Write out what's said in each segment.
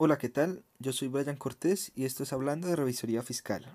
Hola, ¿qué tal? Yo soy Brian Cortés y esto es Hablando de Revisoría Fiscal.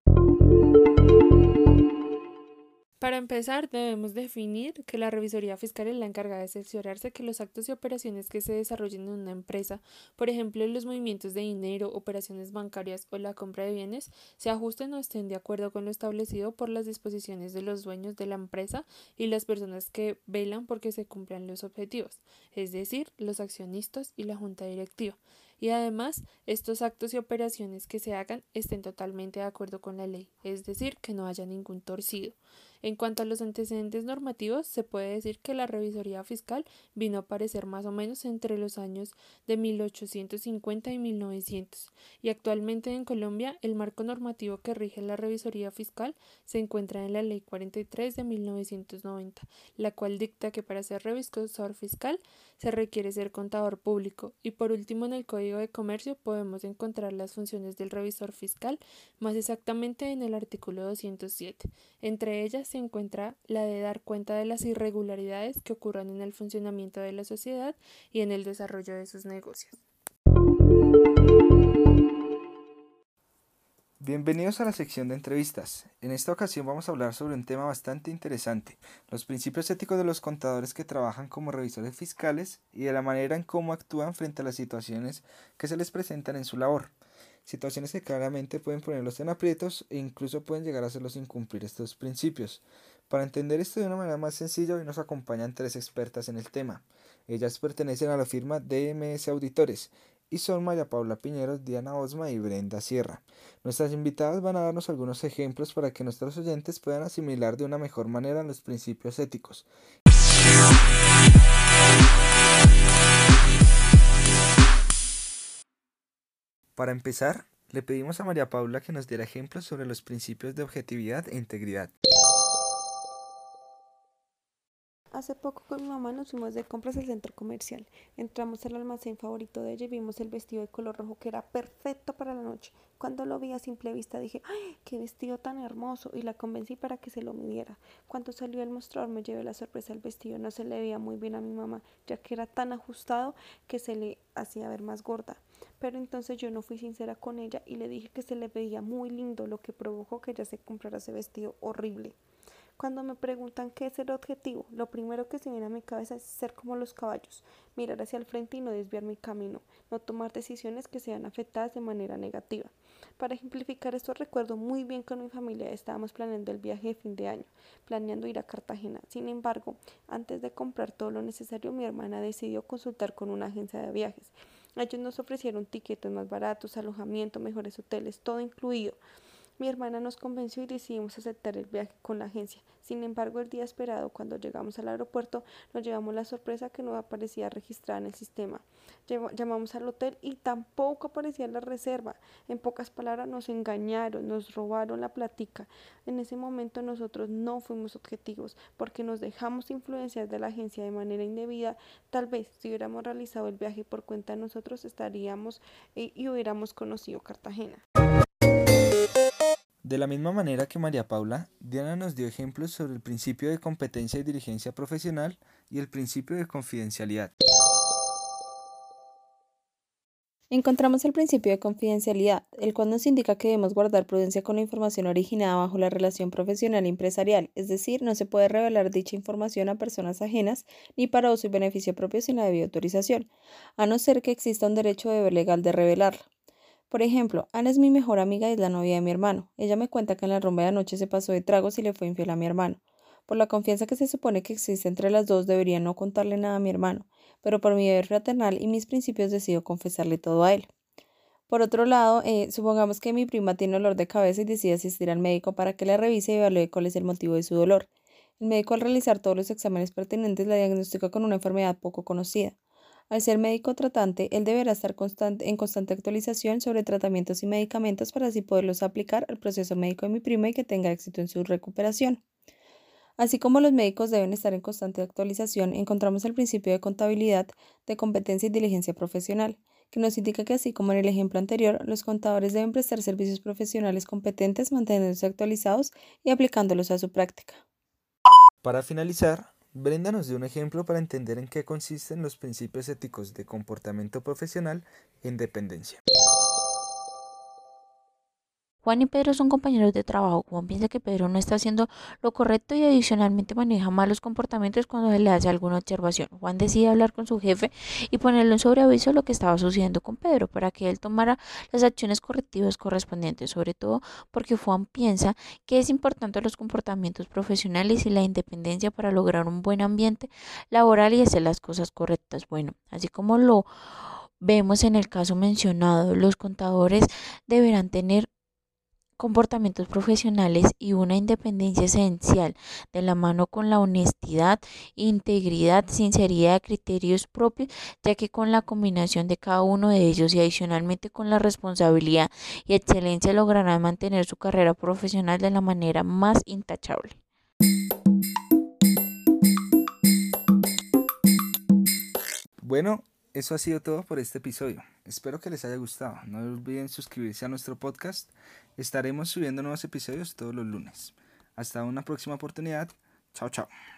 Para empezar, debemos definir que la revisoría fiscal es la encargada de cerciorarse que los actos y operaciones que se desarrollen en una empresa, por ejemplo, los movimientos de dinero, operaciones bancarias o la compra de bienes, se ajusten o estén de acuerdo con lo establecido por las disposiciones de los dueños de la empresa y las personas que velan porque se cumplan los objetivos, es decir, los accionistas y la junta directiva y además estos actos y operaciones que se hagan estén totalmente de acuerdo con la ley, es decir, que no haya ningún torcido. En cuanto a los antecedentes normativos, se puede decir que la revisoría fiscal vino a aparecer más o menos entre los años de 1850 y 1900, y actualmente en Colombia el marco normativo que rige la revisoría fiscal se encuentra en la Ley 43 de 1990, la cual dicta que para ser revisor fiscal se requiere ser contador público, y por último en el Código de Comercio podemos encontrar las funciones del revisor fiscal, más exactamente en el artículo 207. Entre ellas se encuentra la de dar cuenta de las irregularidades que ocurran en el funcionamiento de la sociedad y en el desarrollo de sus negocios. Bienvenidos a la sección de entrevistas. En esta ocasión vamos a hablar sobre un tema bastante interesante, los principios éticos de los contadores que trabajan como revisores fiscales y de la manera en cómo actúan frente a las situaciones que se les presentan en su labor situaciones que claramente pueden ponerlos en aprietos e incluso pueden llegar a hacerlos incumplir estos principios. Para entender esto de una manera más sencilla, hoy nos acompañan tres expertas en el tema. Ellas pertenecen a la firma DMS Auditores y son María Paula Piñeros, Diana Osma y Brenda Sierra. Nuestras invitadas van a darnos algunos ejemplos para que nuestros oyentes puedan asimilar de una mejor manera los principios éticos. Para empezar, le pedimos a María Paula que nos diera ejemplos sobre los principios de objetividad e integridad. Hace poco con mi mamá nos fuimos de compras al centro comercial. Entramos al almacén favorito de ella y vimos el vestido de color rojo que era perfecto para la noche. Cuando lo vi a simple vista dije, ¡ay, qué vestido tan hermoso! Y la convencí para que se lo midiera. Cuando salió al mostrador me llevé la sorpresa el vestido. No se le veía muy bien a mi mamá, ya que era tan ajustado que se le hacía ver más gorda. Pero entonces yo no fui sincera con ella y le dije que se le veía muy lindo, lo que provocó que ella se comprara ese vestido horrible. Cuando me preguntan qué es el objetivo, lo primero que se viene a mi cabeza es ser como los caballos, mirar hacia el frente y no desviar mi camino, no tomar decisiones que sean afectadas de manera negativa. Para ejemplificar esto recuerdo muy bien con mi familia estábamos planeando el viaje de fin de año, planeando ir a Cartagena. Sin embargo, antes de comprar todo lo necesario, mi hermana decidió consultar con una agencia de viajes. Ellos nos ofrecieron tiquetes más baratos, alojamiento, mejores hoteles, todo incluido. Mi hermana nos convenció y decidimos aceptar el viaje con la agencia. Sin embargo, el día esperado, cuando llegamos al aeropuerto, nos llevamos la sorpresa que no aparecía registrada en el sistema. Llamamos al hotel y tampoco aparecía la reserva. En pocas palabras, nos engañaron, nos robaron la platica. En ese momento nosotros no fuimos objetivos porque nos dejamos influenciar de la agencia de manera indebida. Tal vez si hubiéramos realizado el viaje por cuenta de nosotros estaríamos eh, y hubiéramos conocido Cartagena. De la misma manera que María Paula, Diana nos dio ejemplos sobre el principio de competencia y diligencia profesional y el principio de confidencialidad. Encontramos el principio de confidencialidad, el cual nos indica que debemos guardar prudencia con la información originada bajo la relación profesional empresarial, es decir, no se puede revelar dicha información a personas ajenas ni para uso y beneficio propio sin la debida autorización, a no ser que exista un derecho de deber legal de revelarla. Por ejemplo, Ana es mi mejor amiga y es la novia de mi hermano. Ella me cuenta que en la rumba de anoche se pasó de tragos y le fue infiel a mi hermano. Por la confianza que se supone que existe entre las dos, debería no contarle nada a mi hermano, pero por mi deber fraternal y mis principios decido confesarle todo a él. Por otro lado, eh, supongamos que mi prima tiene dolor de cabeza y decide asistir al médico para que la revise y evalúe cuál es el motivo de su dolor. El médico al realizar todos los exámenes pertinentes la diagnostica con una enfermedad poco conocida. Al ser médico tratante, él deberá estar en constante actualización sobre tratamientos y medicamentos para así poderlos aplicar al proceso médico de mi prima y que tenga éxito en su recuperación. Así como los médicos deben estar en constante actualización, encontramos el principio de contabilidad, de competencia y diligencia profesional, que nos indica que así como en el ejemplo anterior, los contadores deben prestar servicios profesionales competentes manteniéndose actualizados y aplicándolos a su práctica. Para finalizar, Brenda nos dio un ejemplo para entender en qué consisten los principios éticos de comportamiento profesional e independencia. Juan y Pedro son compañeros de trabajo. Juan piensa que Pedro no está haciendo lo correcto y adicionalmente maneja malos comportamientos cuando se le hace alguna observación. Juan decide hablar con su jefe y ponerle un sobreaviso lo que estaba sucediendo con Pedro para que él tomara las acciones correctivas correspondientes, sobre todo porque Juan piensa que es importante los comportamientos profesionales y la independencia para lograr un buen ambiente laboral y hacer las cosas correctas. Bueno, así como lo vemos en el caso mencionado, los contadores deberán tener comportamientos profesionales y una independencia esencial de la mano con la honestidad, integridad, sinceridad, criterios propios, ya que con la combinación de cada uno de ellos y adicionalmente con la responsabilidad y excelencia lograrán mantener su carrera profesional de la manera más intachable. Bueno, eso ha sido todo por este episodio. Espero que les haya gustado. No olviden suscribirse a nuestro podcast. Estaremos subiendo nuevos episodios todos los lunes. Hasta una próxima oportunidad. Chao, chao.